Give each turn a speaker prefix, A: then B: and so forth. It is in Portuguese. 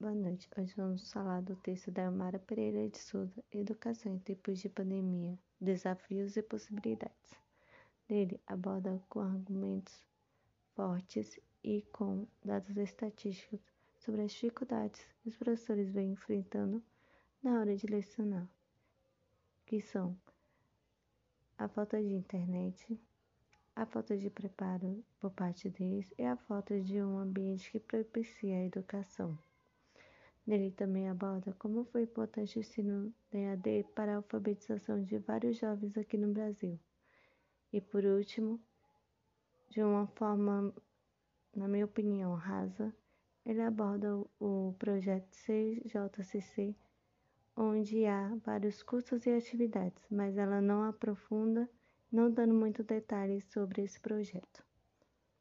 A: Boa noite. Hoje vamos falar do texto da Elmara Pereira de Souza, Educação em Tempos de Pandemia, Desafios e Possibilidades. Nele, aborda com argumentos fortes e com dados estatísticos sobre as dificuldades que os professores vêm enfrentando na hora de lecionar, que são a falta de internet, a falta de preparo por parte deles e a falta de um ambiente que propicie a educação. Nele também aborda como foi importante o ensino da EAD para a alfabetização de vários jovens aqui no Brasil. E por último, de uma forma, na minha opinião, rasa, ele aborda o projeto CJCC, onde há vários cursos e atividades, mas ela não aprofunda, não dando muito detalhes sobre esse projeto.